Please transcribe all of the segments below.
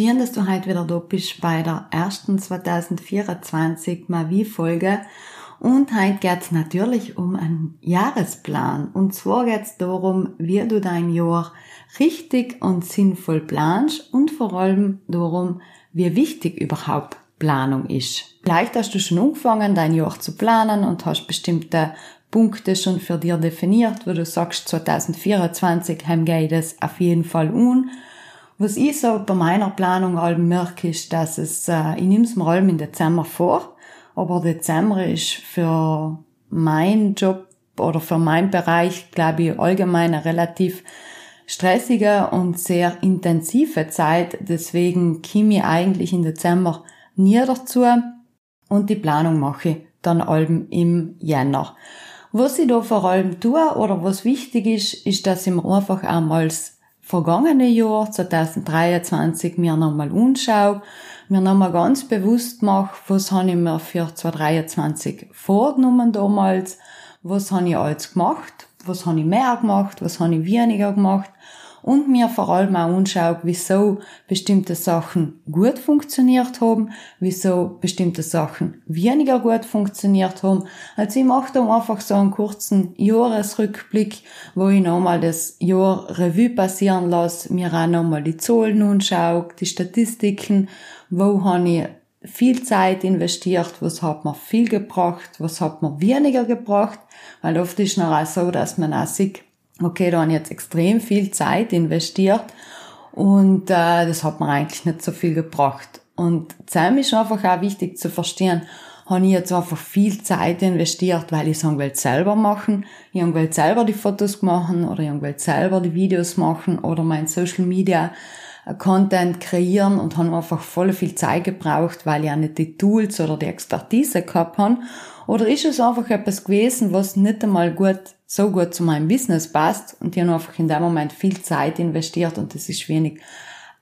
Schön, dass du heute wieder da bist bei der ersten 2024 Mavi-Folge und heute geht's natürlich um einen Jahresplan. Und zwar geht's darum, wie du dein Jahr richtig und sinnvoll planst und vor allem darum, wie wichtig überhaupt Planung ist. Vielleicht hast du schon angefangen, dein Jahr zu planen und hast bestimmte Punkte schon für dir definiert, wo du sagst, 2024 haben geht es auf jeden Fall un. Was ich so bei meiner Planung allem merke, ist, dass es, äh, ich nehme es mir allem im Dezember vor aber Dezember ist für meinen Job oder für meinen Bereich, glaube ich, allgemein eine relativ stressige und sehr intensive Zeit. Deswegen komme ich eigentlich im Dezember nie dazu und die Planung mache ich dann allem im Jänner. Was ich da vor allem tue oder was wichtig ist, ist, dass ich mir einfach einmal vergangene Jahr 2023 mir nochmal anschaue mir nochmal ganz bewusst mache, was habe ich mir für 2023 vorgenommen damals, was habe ich alles gemacht, was habe ich mehr gemacht, was habe ich weniger gemacht und mir vor allem auch anschaue, wieso bestimmte Sachen gut funktioniert haben, wieso bestimmte Sachen weniger gut funktioniert haben. Also ich mache da einfach so einen kurzen Jahresrückblick, wo ich nochmal das Jahr Revue passieren lasse, mir auch nochmal die Zahlen anschaue, die Statistiken wo habe ich viel Zeit investiert, was hat mir viel gebracht, was hat mir weniger gebracht, weil oft ist es auch so, dass man auch sieht, okay, da habe ich jetzt extrem viel Zeit investiert und äh, das hat mir eigentlich nicht so viel gebracht. Und Zeit ist einfach auch wichtig zu verstehen, habe ich jetzt einfach viel Zeit investiert, weil ich sagen will selber machen, ich will selber die Fotos machen oder ich will selber die Videos machen oder mein Social Media Content kreieren und haben einfach voll viel Zeit gebraucht, weil ich auch nicht die Tools oder die Expertise gehabt habe? Oder ist es einfach etwas gewesen, was nicht einmal gut, so gut zu meinem Business passt und ich habe einfach in dem Moment viel Zeit investiert und es ist wenig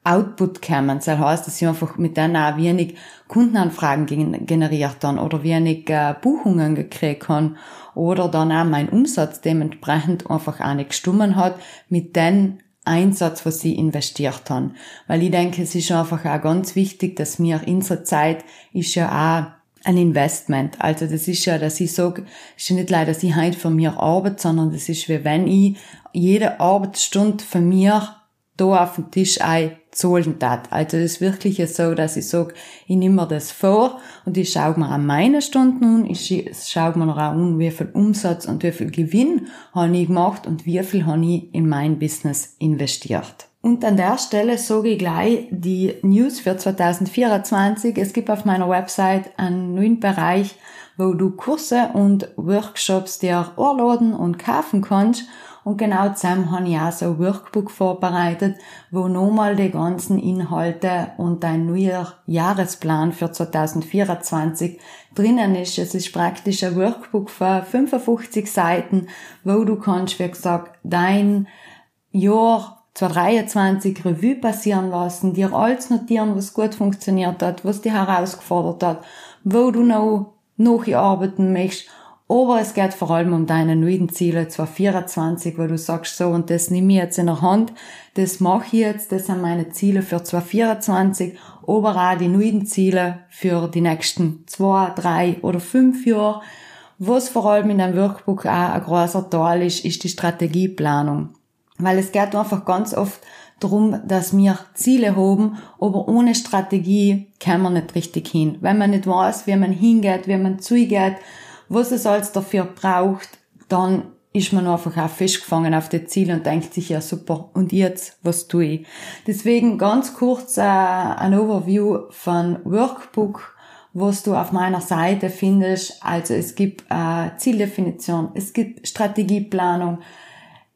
Output gekommen. Das heißt, dass ich einfach mit denen auch wenig Kundenanfragen generiert dann oder wenig äh, Buchungen gekriegt habe oder dann auch mein Umsatz dementsprechend einfach auch nicht gestummen hat mit den Einsatz, was sie investiert haben. Weil ich denke, es ist einfach auch ganz wichtig, dass mir in unserer Zeit ist ja auch ein Investment. Also das ist ja, dass ich sage, ist ja nicht leider, dass ich heute für mir arbeite, sondern das ist wie wenn ich jede Arbeitsstunde für mir da auf den Tisch einzahlen tat. Also das ist wirklich so, dass ich sage, ich nehme mir das vor und ich schaue mir an meine Stunden an, ich schaue mir auch an, wie viel Umsatz und wie viel Gewinn habe ich gemacht und wie viel habe ich in mein Business investiert. Und an der Stelle sage ich gleich die News für 2024. Es gibt auf meiner Website einen neuen Bereich, wo du Kurse und Workshops dir anladen und kaufen kannst und genau zusammen habe ich auch so ein Workbook vorbereitet, wo nochmal die ganzen Inhalte und ein neuer Jahresplan für 2024 drinnen ist. Es ist praktisch ein Workbook für 55 Seiten, wo du kannst, wie gesagt, dein Jahr 2023 Revue passieren lassen, dir alles notieren, was gut funktioniert hat, was dich herausgefordert hat, wo du noch nacharbeiten möchtest Aber es geht vor allem um deine neuen Ziele 2024, wo du sagst, so, und das nehme ich jetzt in der Hand, das mache ich jetzt, das sind meine Ziele für 2024, aber auch die neuen Ziele für die nächsten zwei, drei oder fünf Jahre. Was vor allem in deinem Workbook auch ein großer Teil ist, ist die Strategieplanung. Weil es geht einfach ganz oft darum, dass wir Ziele haben, aber ohne Strategie kann man nicht richtig hin. Wenn man nicht weiß, wie man hingeht, wie man zugeht, was es alles dafür braucht, dann ist man einfach auch festgefangen auf das Ziel und denkt sich, ja super, und jetzt, was tue ich? Deswegen ganz kurz äh, ein Overview von Workbook, was du auf meiner Seite findest. Also es gibt äh, Zieldefinition, es gibt Strategieplanung.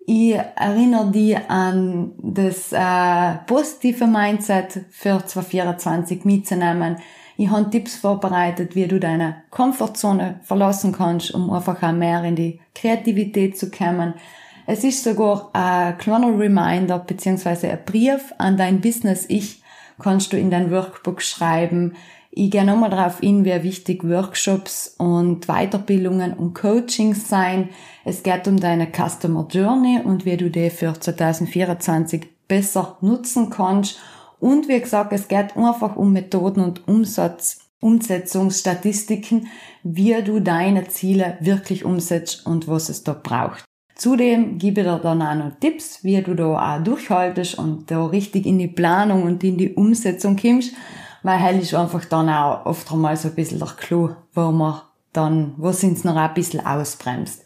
Ich erinnere dich an das äh, positive Mindset für 2024 mitzunehmen. Ich habe Tipps vorbereitet, wie du deine Komfortzone verlassen kannst, um einfach auch mehr in die Kreativität zu kommen. Es ist sogar ein kleiner Reminder beziehungsweise ein Brief an dein Business-Ich, kannst du in dein Workbook schreiben. Ich gehe nochmal darauf hin, wie wichtig Workshops und Weiterbildungen und Coachings sein. Es geht um deine Customer Journey und wie du die für 2024 besser nutzen kannst und wie gesagt, es geht einfach um Methoden und Umsatz, Umsetzungsstatistiken, wie du deine Ziele wirklich umsetzt und was es da braucht. Zudem gebe ich dir dann auch noch Tipps, wie du da auch durchhaltest und da richtig in die Planung und in die Umsetzung kommst, weil hell ist einfach dann auch oft einmal so ein bisschen der Clou, wo man dann, wo es noch ein bisschen ausbremst.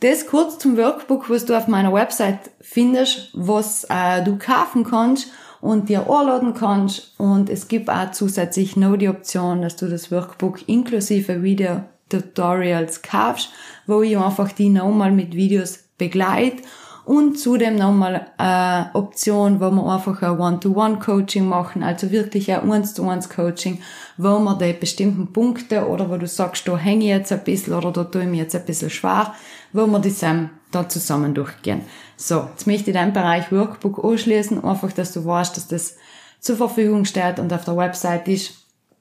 Das kurz zum Workbook, was du auf meiner Website findest, was äh, du kaufen kannst und dir anladen kannst. Und es gibt auch zusätzlich noch die Option, dass du das Workbook inklusive Video-Tutorials kaufst, wo ich einfach die nochmal mit Videos begleite und zudem nochmal eine Option, wo wir einfach ein One-to-One-Coaching machen, also wirklich ein Eins-to-Eins-Coaching, wo wir die bestimmten Punkte oder wo du sagst, da hänge ich jetzt ein bisschen oder da tue ich mir jetzt ein bisschen schwer, wo wir die zusammen da zusammen durchgehen. So, jetzt möchte ich deinen Bereich Workbook anschließen, einfach, dass du weißt, dass das zur Verfügung steht und auf der Website ist.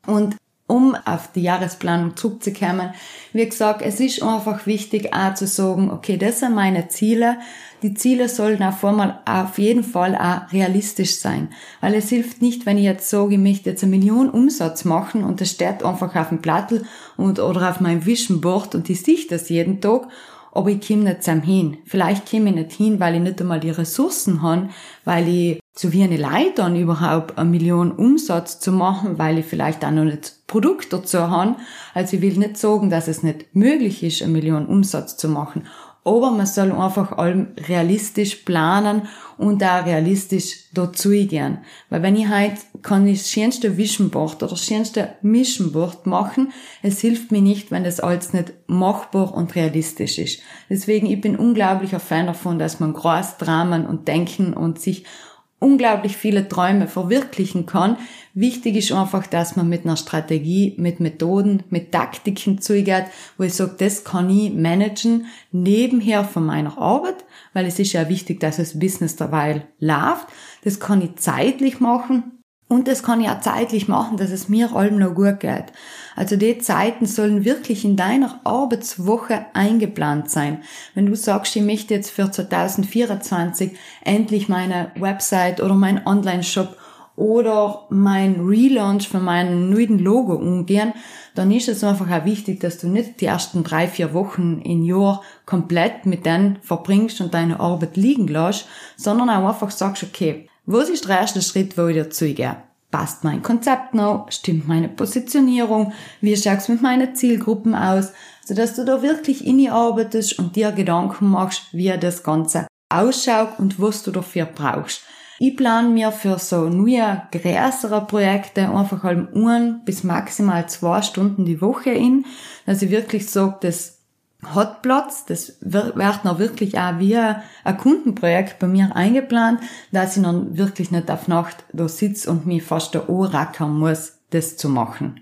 Und um auf die Jahresplanung zurückzukommen, wie gesagt, es ist einfach wichtig auch zu sagen, okay, das sind meine Ziele. Die Ziele sollten auf einmal auf jeden Fall auch realistisch sein. Weil es hilft nicht, wenn ich jetzt sage, ich möchte jetzt eine Million Umsatz machen und das steht einfach auf dem Plattel und, oder auf meinem Vision Board und ich sehe das jeden Tag aber ich komme nicht zusammen hin. Vielleicht komme ich nicht hin, weil ich nicht einmal die Ressourcen habe, weil ich zu wenig Leute dann überhaupt eine Million Umsatz zu machen, weil ich vielleicht auch noch nicht Produkt dazu habe. Also ich will nicht sagen, dass es nicht möglich ist, eine Million Umsatz zu machen. Aber man soll einfach allem realistisch planen und auch realistisch dazu gehen. Weil wenn ich halt kann ich das schönste Vision Board oder das schönste Mission Board machen, es hilft mir nicht, wenn das alles nicht machbar und realistisch ist. Deswegen, ich bin unglaublicher Fan davon, dass man groß dramen und denken und sich unglaublich viele Träume verwirklichen kann. Wichtig ist einfach, dass man mit einer Strategie, mit Methoden, mit Taktiken zugeht, wo ich sage, das kann ich managen nebenher von meiner Arbeit, weil es ist ja wichtig, dass das Business derweil läuft. Das kann ich zeitlich machen, und das kann ich auch zeitlich machen, dass es mir allem noch gut geht. Also die Zeiten sollen wirklich in deiner Arbeitswoche eingeplant sein. Wenn du sagst, ich möchte jetzt für 2024 endlich meine Website oder mein Online-Shop oder mein Relaunch von meinem neuen Logo umgehen, dann ist es einfach auch wichtig, dass du nicht die ersten drei, vier Wochen im Jahr komplett mit denen verbringst und deine Arbeit liegen lässt, sondern auch einfach sagst, okay, was ist der erste Schritt, wo ich dir zugehe? Passt mein Konzept noch? Stimmt meine Positionierung? Wie schaut's mit meinen Zielgruppen aus? Sodass du da wirklich in die arbeitest und dir Gedanken machst, wie das Ganze ausschaut und was du dafür brauchst. Ich plane mir für so neue, größere Projekte einfach halb ein bis maximal zwei Stunden die Woche in, dass ich wirklich sage, das hat Platz. Das wird noch wirklich auch wie ein Kundenprojekt bei mir eingeplant, dass ich dann wirklich nicht auf Nacht da sitze und mich fast da anrackern muss, das zu machen.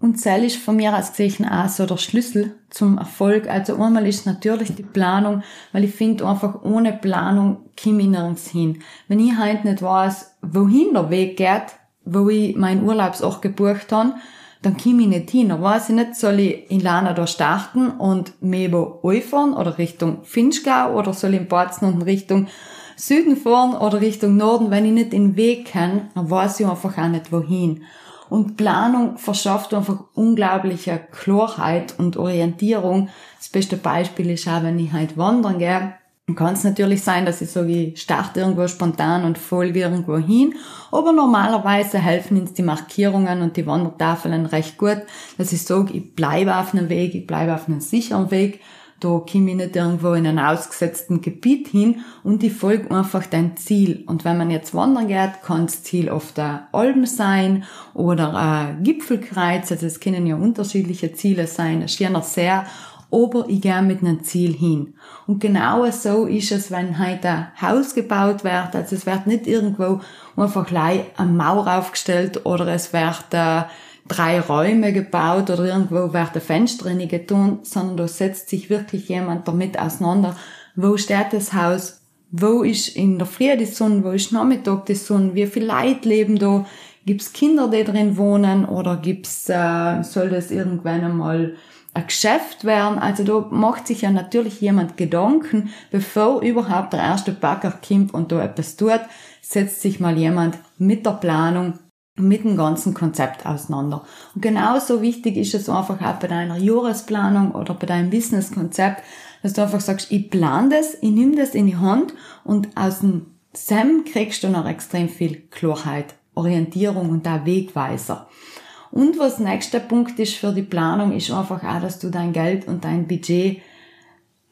Und Zell ist von mir aus gesehen auch so der Schlüssel zum Erfolg. Also einmal ist natürlich die Planung, weil ich finde einfach ohne Planung komme ich nirgends hin. Wenn ich halt nicht weiß, wohin der Weg geht, wo ich meinen Urlaubsort gebucht habe, dann komme ich nicht hin. Dann weiß ich nicht, soll ich in Lana da starten und Mebo fahren oder Richtung Finchgau oder soll ich in Batzen und Richtung Süden fahren oder Richtung Norden. Wenn ich nicht den Weg kenne, dann weiß ich einfach auch nicht wohin. Und Planung verschafft einfach unglaubliche Klarheit und Orientierung. Das beste Beispiel ist auch, wenn ich halt wandern gehe, kann es natürlich sein, dass ich sage, ich starte irgendwo spontan und folge irgendwo hin. Aber normalerweise helfen uns die Markierungen und die Wandertafeln recht gut, dass ich sage, ich bleibe auf einem Weg, ich bleibe auf einem sicheren Weg. Da komme ich nicht irgendwo in einem ausgesetzten Gebiet hin und ich folge einfach dein Ziel. Und wenn man jetzt wandern geht, kann das Ziel oft ein Alm sein oder ein Gipfelkreuz. Also es können ja unterschiedliche Ziele sein. Je nach sehr aber ich gehe mit einem Ziel hin. Und genau so ist es, wenn heute ein Haus gebaut wird. Also es wird nicht irgendwo einfach gleich eine Mauer aufgestellt oder es wird äh, drei Räume gebaut oder irgendwo werden Fenster getan, sondern da setzt sich wirklich jemand damit auseinander, wo steht das Haus, wo ist in der Früh die Sonne, wo ist Nachmittag die Sonne, wie viele Leute leben da, gibt's Kinder, die drin wohnen? Oder gibt's, äh, soll das irgendwann einmal ein Geschäft werden. Also da macht sich ja natürlich jemand Gedanken, bevor überhaupt der erste Bäcker kommt und da etwas tut, setzt sich mal jemand mit der Planung, mit dem ganzen Konzept auseinander. Und genauso wichtig ist es einfach auch bei deiner Jahresplanung oder bei deinem Businesskonzept, dass du einfach sagst, ich plane das, ich nehme das in die Hand und aus dem SEM kriegst du noch extrem viel Klarheit, Orientierung und auch Wegweiser. Und was nächster Punkt ist für die Planung, ist einfach auch, dass du dein Geld und dein Budget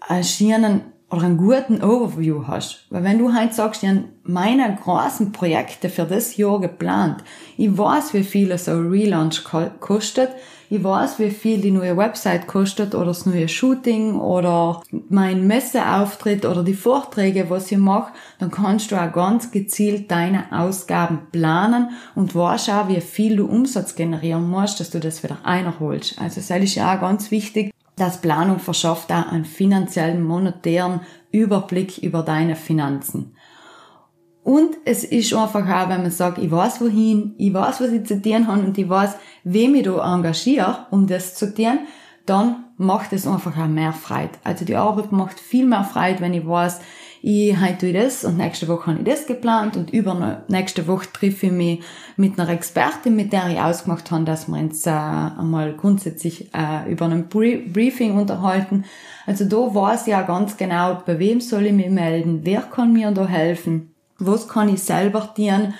erschienen oder einen guten Overview hast. Weil wenn du halt sagst, ja, meine großen Projekte für das Jahr geplant, ich weiß, wie viel so ein Relaunch kostet, ich weiß, wie viel die neue Website kostet oder das neue Shooting oder mein Messeauftritt oder die Vorträge, was ich mache, dann kannst du auch ganz gezielt deine Ausgaben planen und weißt auch, wie viel du Umsatz generieren musst, dass du das wieder einholst. Also das ist ja auch ganz wichtig, dass Planung verschafft auch einen finanziellen, monetären Überblick über deine Finanzen. Und es ist einfach auch, wenn man sagt, ich weiß wohin, ich weiß, was ich zu tun habe und ich weiß, wem ich da engagiere, um das zu tun, dann macht es einfach auch mehr Freude. Also die Arbeit macht viel mehr Freude, wenn ich weiß, ich heute tue das und nächste Woche habe ich das geplant und über nächste Woche treffe ich mich mit einer Expertin, mit der ich ausgemacht habe, dass wir uns äh, einmal grundsätzlich äh, über ein Briefing unterhalten. Also da weiß ich ja ganz genau, bei wem soll ich mich melden, wer kann mir da helfen was kann ich selber tun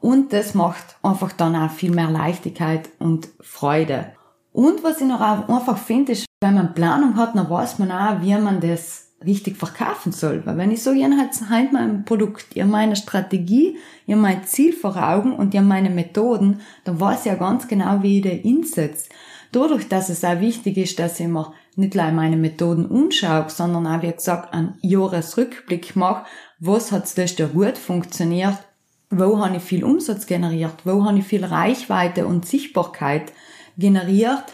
und das macht einfach dann auch viel mehr Leichtigkeit und Freude. Und was ich noch einfach finde, ist, wenn man Planung hat, dann weiß man auch, wie man das richtig verkaufen soll. Weil wenn ich so, habe halt mein Produkt, habe meine Strategie, habe mein Ziel vor Augen und habe meine Methoden, dann weiß ich ja ganz genau, wie ich den einsetze. Dadurch, dass es auch wichtig ist, dass ich mir nicht nur meine Methoden umschaue, sondern auch, wie gesagt, einen Jahresrückblick mache was hat das da gut funktioniert, wo habe ich viel Umsatz generiert, wo habe ich viel Reichweite und Sichtbarkeit generiert.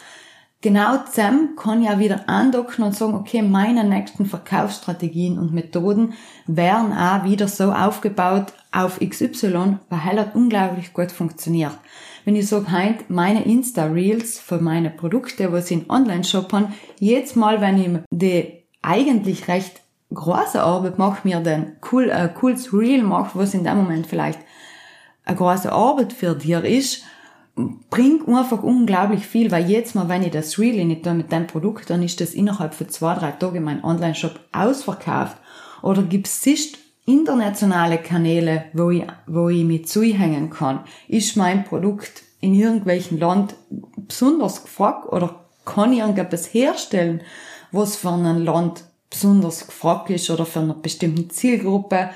Genau zusammen kann ich auch wieder andocken und sagen, okay, meine nächsten Verkaufsstrategien und Methoden werden auch wieder so aufgebaut auf XY, weil er hat unglaublich gut funktioniert. Wenn ich sage, halt, meine Insta-Reels für meine Produkte, was ich in Online-Shop habe, jedes Mal, wenn ich die eigentlich recht große Arbeit mache, mir dann cool, äh, cooles Reel mache, was in dem Moment vielleicht eine große Arbeit für dir ist, bringt einfach unglaublich viel, weil jetzt mal, wenn ich das Reel nicht da mit dem Produkt, dann ist das innerhalb von zwei, drei Tagen mein Online-Shop ausverkauft. Oder gibt es internationale Kanäle, wo ich, wo ich mich zuhängen kann? Ist mein Produkt in irgendwelchen Land besonders gefragt oder kann ich irgendetwas herstellen, was für ein Land besonders gefragt ist oder für eine bestimmte Zielgruppe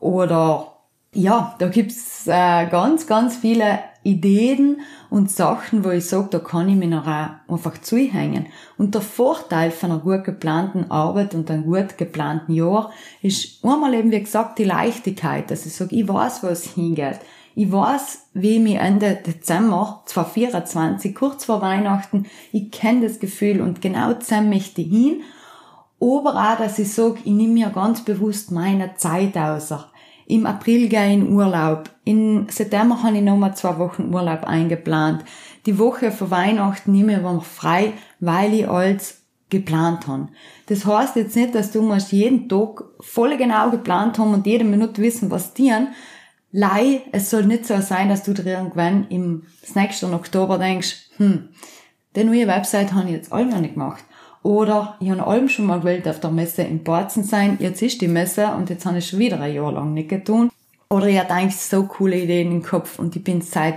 oder ja, da gibt's äh, ganz, ganz viele Ideen und Sachen, wo ich sage, da kann ich mich noch einfach zuhängen. Und der Vorteil von einer gut geplanten Arbeit und einem gut geplanten Jahr ist einmal eben, wie gesagt, die Leichtigkeit, dass ich sage, ich weiß, wo es hingeht. Ich weiß, wie ich mich Ende Dezember 2024, kurz vor Weihnachten, ich kenne das Gefühl und genau zusammen möchte ich hin aber auch, dass ich sage, ich nehme mir ganz bewusst meine Zeit aus. Im April gehe ich in Urlaub. In September habe ich nochmal zwei Wochen Urlaub eingeplant. die Woche vor Weihnachten nehme ich mir frei, weil ich alles geplant habe. Das heißt jetzt nicht, dass du musst jeden Tag voll genau geplant haben und jede Minute wissen, was dienen. Lei, es soll nicht so sein, dass du dir irgendwann im nächsten Oktober denkst, hm, die neue Website habe ich jetzt alle noch nicht gemacht. Oder ich habe allem schon mal gewählt auf der Messe in Borzen sein, jetzt ist die Messe und jetzt habe ich schon wieder ein Jahr lang nicht getan. Oder ich hatte eigentlich so coole Ideen im Kopf und ich bin seit,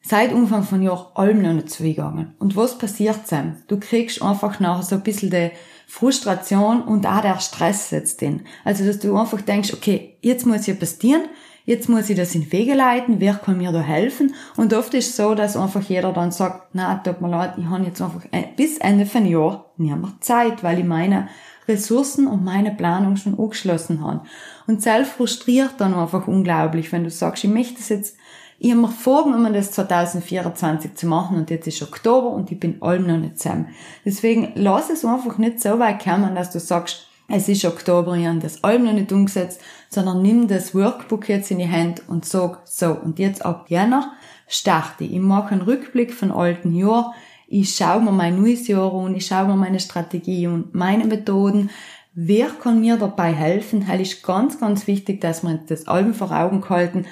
seit Anfang von Jahr allem noch nicht zugegangen. Und was passiert Sam? Du kriegst einfach nachher so ein bisschen die Frustration und auch der Stress setzt in. Also, dass du einfach denkst, okay, jetzt muss ja passieren, jetzt muss ich das in Wege leiten, wer kann mir da helfen? Und oft ist es so, dass einfach jeder dann sagt, na, tut mir leid, ich habe jetzt einfach bis Ende von Jahr nicht mehr Zeit, weil ich meine Ressourcen und meine Planung schon angeschlossen habe. Und selbst frustriert dann einfach unglaublich, wenn du sagst, ich möchte das jetzt, ich habe mir vorgenommen, das 2024 zu machen und jetzt ist Oktober und ich bin allem noch nicht zusammen. Deswegen lass es einfach nicht so weit kommen, dass du sagst, es ist Oktober, ich habe das allem noch nicht umgesetzt, sondern nimm das Workbook jetzt in die Hand und sag, so, und jetzt ab Jänner starte ich. Ich mache einen Rückblick von alten Jahr. Ich schaue mir mein neues Jahr an, ich schaue mir meine Strategie und meine Methoden. Wer kann mir dabei helfen? Das ist ganz, ganz wichtig, dass wir das allem vor Augen halten.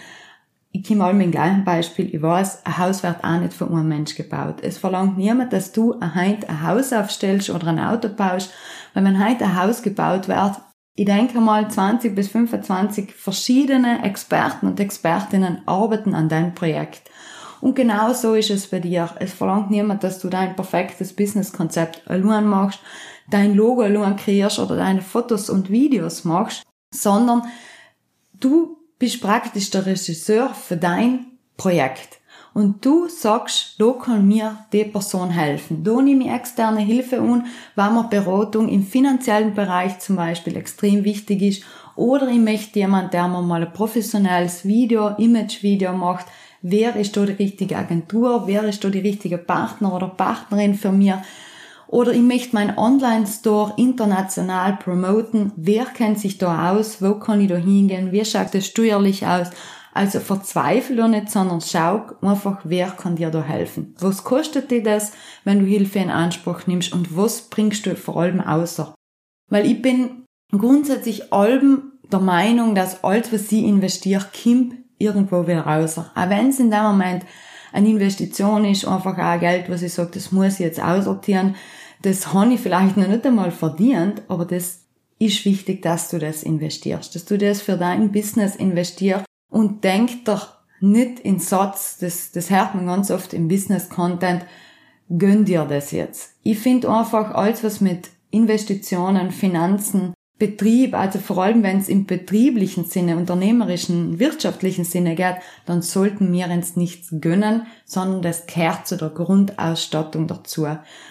Ich komme mal mit dem gleichen Beispiel. Ich weiß, ein Haus wird auch nicht von einem Mensch gebaut. Es verlangt niemand, dass du ein Haus aufstellst oder ein Auto baust. Wenn heute ein Haus gebaut wird, ich denke mal 20 bis 25 verschiedene Experten und Expertinnen arbeiten an deinem Projekt. Und genau so ist es bei dir. Es verlangt niemand, dass du dein perfektes Businesskonzept allein machst, dein Logo allein kreierst oder deine Fotos und Videos machst, sondern du bist praktisch der Regisseur für dein Projekt und du sagst, da kann mir die Person helfen. Da nehme ich externe Hilfe an, weil mir Beratung im finanziellen Bereich zum Beispiel extrem wichtig ist. Oder ich möchte jemand, der mir mal ein professionelles Video, Image-Video macht. Wer ist da die richtige Agentur? Wer ist da die richtige Partner oder Partnerin für mir? Oder ich möchte meinen Online-Store international promoten. Wer kennt sich da aus? Wo kann ich da hingehen? Wie schaut das steuerlich aus? Also verzweifle doch nicht, sondern schau einfach, wer kann dir da helfen. Was kostet dir das, wenn du Hilfe in Anspruch nimmst und was bringst du vor allem außer? Weil ich bin grundsätzlich allem der Meinung, dass alles, was sie investiert, kommt irgendwo wieder raus. Auch wenn es in dem Moment eine Investition ist, einfach auch Geld, was ich sage, das muss ich jetzt aussortieren, das habe ich vielleicht noch nicht einmal verdient, aber das ist wichtig, dass du das investierst, dass du das für dein Business investierst und denk doch nicht in Satz, das, das hört man ganz oft im Business-Content, gönn dir das jetzt. Ich finde einfach alles, was mit Investitionen, Finanzen, Betrieb, also vor allem wenn es im betrieblichen Sinne, unternehmerischen, wirtschaftlichen Sinne geht, dann sollten wir uns nichts gönnen, sondern das gehört zu der Grundausstattung dazu.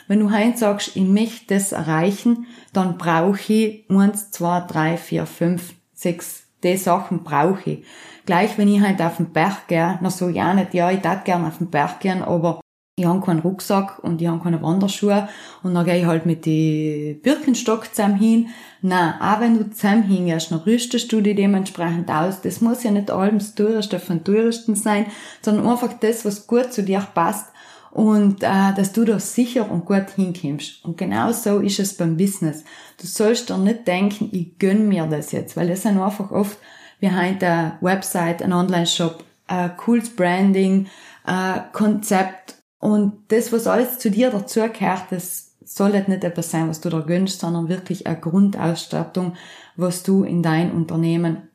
Wenn du heute sagst, ich möchte das erreichen, dann brauche ich eins, zwei, drei, vier, fünf, sechs, die Sachen brauche ich gleich wenn ich halt auf den Berg gehe, na so ja nicht, ja, ich darf gerne auf den Berg gehen, aber ich habe keinen Rucksack und ich habe keine Wanderschuhe und dann gehe ich halt mit die Birkenstock zusammen hin. Na, auch wenn du zusammen hingehst, dann rüstest du dich dementsprechend aus. Das muss ja nicht allem das Teuerste von Teuersten sein, sondern einfach das, was gut zu dir passt und äh, dass du da sicher und gut hinkommst. Und genau so ist es beim Business. Du sollst doch nicht denken, ich gönn mir das jetzt, weil das sind einfach oft behind der Website, ein Online-Shop, ein cooles Branding, ein Konzept und das, was alles zu dir dazugehört, das soll nicht etwas sein, was du da gönnst, sondern wirklich eine Grundausstattung, was du in dein Unternehmen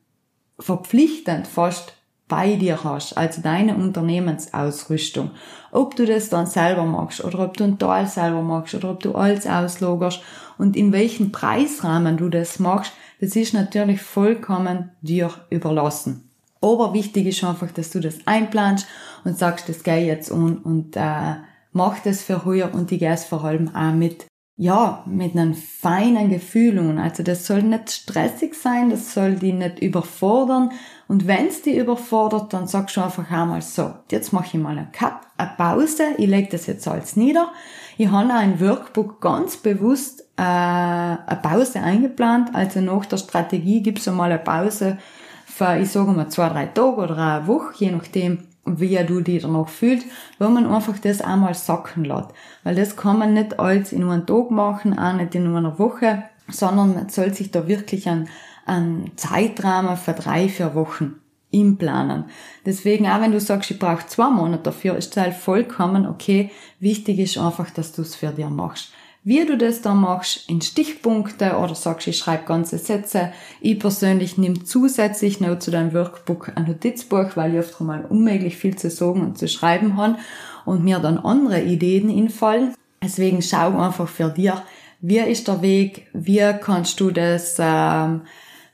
verpflichtend fast bei dir hast, also deine Unternehmensausrüstung. Ob du das dann selber machst oder ob du ein Teil selber machst oder ob du alles auslagerst und in welchem Preisrahmen du das machst, das ist natürlich vollkommen dir überlassen. Aber wichtig ist einfach, dass du das einplanst und sagst, das gehe jetzt um und äh, mach das für heuer und ich gehe es vor allem auch mit ja, mit einem feinen Gefühl und also das soll nicht stressig sein, das soll die nicht überfordern und wenn's die überfordert, dann sagst du einfach einmal so, jetzt mache ich mal einen Cut, eine Pause, ich lege das jetzt alles nieder, ich habe ein Workbook ganz bewusst äh, eine Pause eingeplant. Also nach der Strategie gibt's einmal eine Pause für, ich sage mal, zwei, drei Tage oder eine Woche, je nachdem, wie du dich danach fühlst, wo man einfach das einmal sacken lässt. Weil das kann man nicht alles in einem Tag machen, auch nicht in einer Woche, sondern man soll sich da wirklich an, an Zeitrahmen für drei, vier Wochen im Planen. Deswegen, auch wenn du sagst, ich brauche zwei Monate dafür, ist es halt vollkommen okay. Wichtig ist einfach, dass du es für dir machst. Wie du das dann machst, in Stichpunkte oder sagst, ich schreibe ganze Sätze. Ich persönlich nehme zusätzlich noch zu deinem Workbook ein Notizbuch, weil ich oft mal unmöglich viel zu sagen und zu schreiben habe und mir dann andere Ideen infallen. Deswegen schau einfach für dir, wie ist der Weg, wie kannst du das, ähm,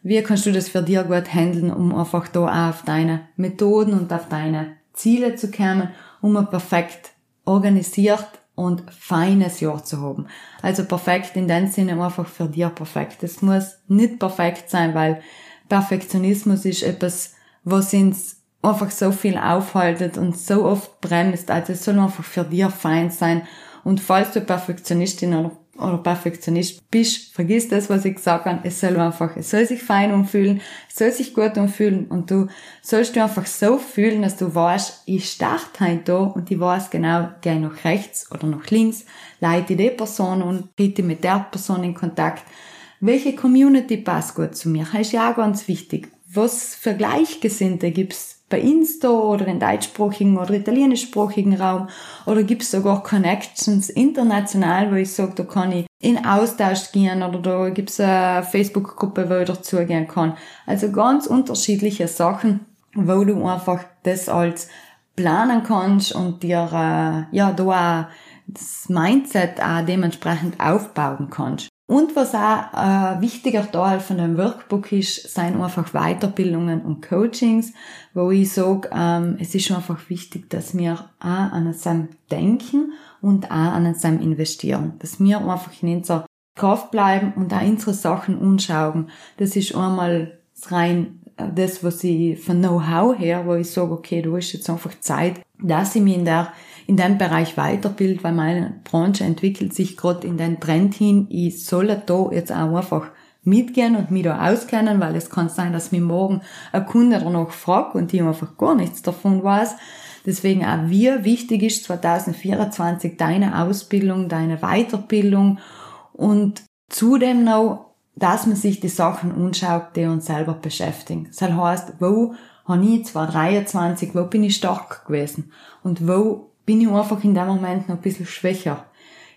wie kannst du das für dir gut handeln, um einfach da auf deine Methoden und auf deine Ziele zu kommen, um ein perfekt organisiert und feines Jahr zu haben. Also perfekt in dem Sinne einfach für dir perfekt. Es muss nicht perfekt sein, weil Perfektionismus ist etwas, was uns einfach so viel aufhaltet und so oft bremst. Also es soll einfach für dir fein sein. Und falls du Perfektionistin oder oder Perfektionist bist, vergiss das, was ich gesagt habe. Es soll einfach, es soll sich fein umfühlen, es soll sich gut umfühlen und du sollst du einfach so fühlen, dass du weißt, ich starte heute da und ich weiß genau, gehe nach rechts oder nach links, leite die Person und bitte mit der Person in Kontakt. Welche Community passt gut zu mir? Das ist ja auch ganz wichtig. Was für Gleichgesinnte gibt's bei Insta oder in deutschsprachigen oder italienischsprachigen Raum oder gibt es sogar Connections international, wo ich sage, da kann ich in Austausch gehen oder da gibt es eine Facebook-Gruppe, wo ich dazugehen kann. Also ganz unterschiedliche Sachen, wo du einfach das als planen kannst und dir äh, ja da auch das Mindset auch dementsprechend aufbauen kannst. Und was auch äh, wichtiger Teil von dem Workbook ist, sind einfach Weiterbildungen und Coachings, wo ich sage, ähm, es ist einfach wichtig, dass wir auch an seinem Denken und auch an seinem investieren. Dass wir einfach in unserer Kraft bleiben und auch unsere Sachen anschauen. Das ist einmal rein äh, das, was ich von Know-how her, wo ich sage, okay, du hast jetzt einfach Zeit, dass ich mich in der in dem Bereich weiterbilde, weil meine Branche entwickelt sich gerade in den Trend hin. Ich soll da jetzt auch einfach mitgehen und mich da auskennen, weil es kann sein, dass mir morgen ein Kunde danach fragt und ich einfach gar nichts davon weiß. Deswegen auch wie wichtig ist 2024 deine Ausbildung, deine Weiterbildung und zudem noch, dass man sich die Sachen anschaut, die uns selber beschäftigen. Das heißt, wo habe ich 2023, wo bin ich stark gewesen und wo bin ich einfach in dem Moment noch ein bisschen schwächer.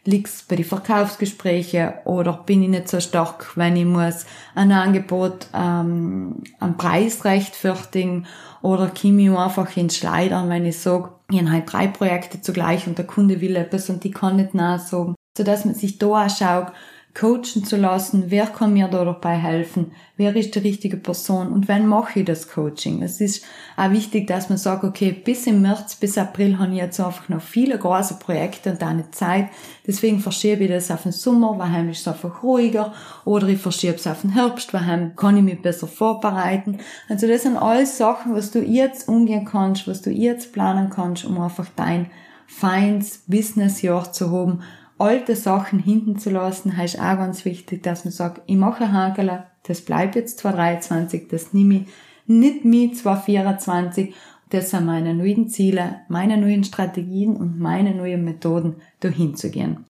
Liegt's bei den Verkaufsgesprächen oder bin ich nicht so stark, wenn ich muss ein Angebot ähm, am Preis rechtfertigen oder komme ich einfach ins Schleidern, wenn ich sage, ich habe halt drei Projekte zugleich und der Kunde will etwas und die kann nicht nachsagen. So dass man sich da auch schaut, coachen zu lassen, wer kann mir da dabei helfen, wer ist die richtige Person? Und wann mache ich das Coaching. Es ist auch wichtig, dass man sagt, okay, bis im März, bis April habe ich jetzt einfach noch viele große Projekte und eine Zeit, deswegen verschiebe ich das auf den Sommer, weil ist es einfach ruhiger. Oder ich verschiebe es auf den Herbst, weil kann ich mich besser vorbereiten. Also das sind alles Sachen, was du jetzt umgehen kannst, was du jetzt planen kannst, um einfach dein feins Businessjahr zu haben alte Sachen hinten zu lassen, heißt auch ganz wichtig, dass man sagt, ich mache Hagel, das bleibt jetzt 2023, das nehme ich nicht mit 2024. Das sind meine neuen Ziele, meine neuen Strategien und meine neuen Methoden, dahin zu gehen.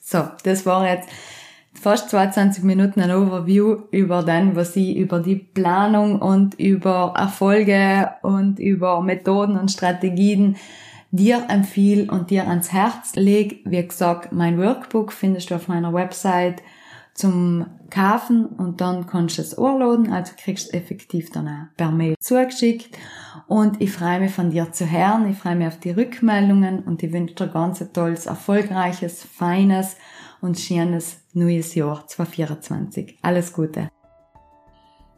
So, das war jetzt fast 22 Minuten ein Overview über den, was ich über die Planung und über Erfolge und über Methoden und Strategien dir empfehle und dir ans Herz leg. Wie gesagt, mein Workbook findest du auf meiner Website zum Kaufen und dann kannst du es urladen, also kriegst du effektiv dann auch per Mail zugeschickt. Und ich freue mich von dir zu hören, ich freue mich auf die Rückmeldungen und ich wünsche dir ganz ein tolles, erfolgreiches, feines und schönes neues Jahr 2024. Alles Gute!